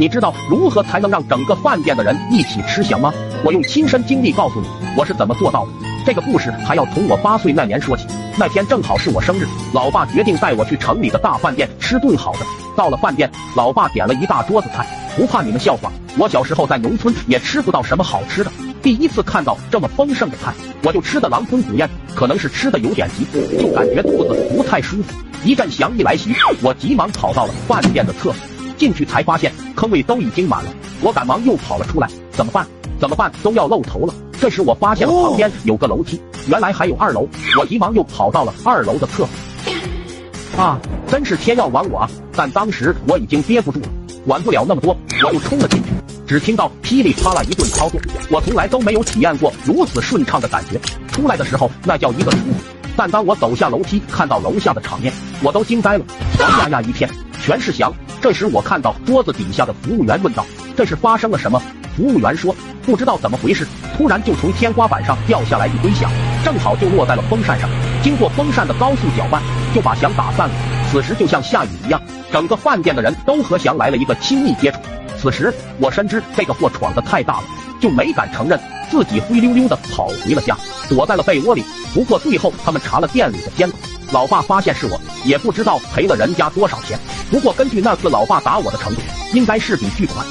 你知道如何才能让整个饭店的人一起吃香吗？我用亲身经历告诉你，我是怎么做到的。这个故事还要从我八岁那年说起。那天正好是我生日，老爸决定带我去城里的大饭店吃顿好的。到了饭店，老爸点了一大桌子菜，不怕你们笑话，我小时候在农村也吃不到什么好吃的。第一次看到这么丰盛的菜，我就吃的狼吞虎咽，可能是吃的有点急，就感觉肚子不太舒服。一阵翔意来袭，我急忙跑到了饭店的厕所。进去才发现坑位都已经满了，我赶忙又跑了出来，怎么办？怎么办？都要露头了。这时我发现了旁边有个楼梯，原来还有二楼，我急忙又跑到了二楼的厕所。啊，真是天要亡我啊！但当时我已经憋不住了，管不了那么多，我又冲了进去。只听到噼里啪啦一顿操作，我从来都没有体验过如此顺畅的感觉。出来的时候那叫一个舒服，但当我走下楼梯，看到楼下的场面，我都惊呆了，黄压压一片，全是翔。这时我看到桌子底下的服务员问道：“这是发生了什么？”服务员说：“不知道怎么回事，突然就从天花板上掉下来一堆响，正好就落在了风扇上。经过风扇的高速搅拌，就把响打散了。此时就像下雨一样，整个饭店的人都和翔来了一个亲密接触。此时我深知这个货闯得太大了，就没敢承认，自己灰溜溜的跑回了家，躲在了被窝里。不过最后他们查了店里的监控。”老爸发现是我，也不知道赔了人家多少钱。不过根据那次老爸打我的程度，应该是笔巨款。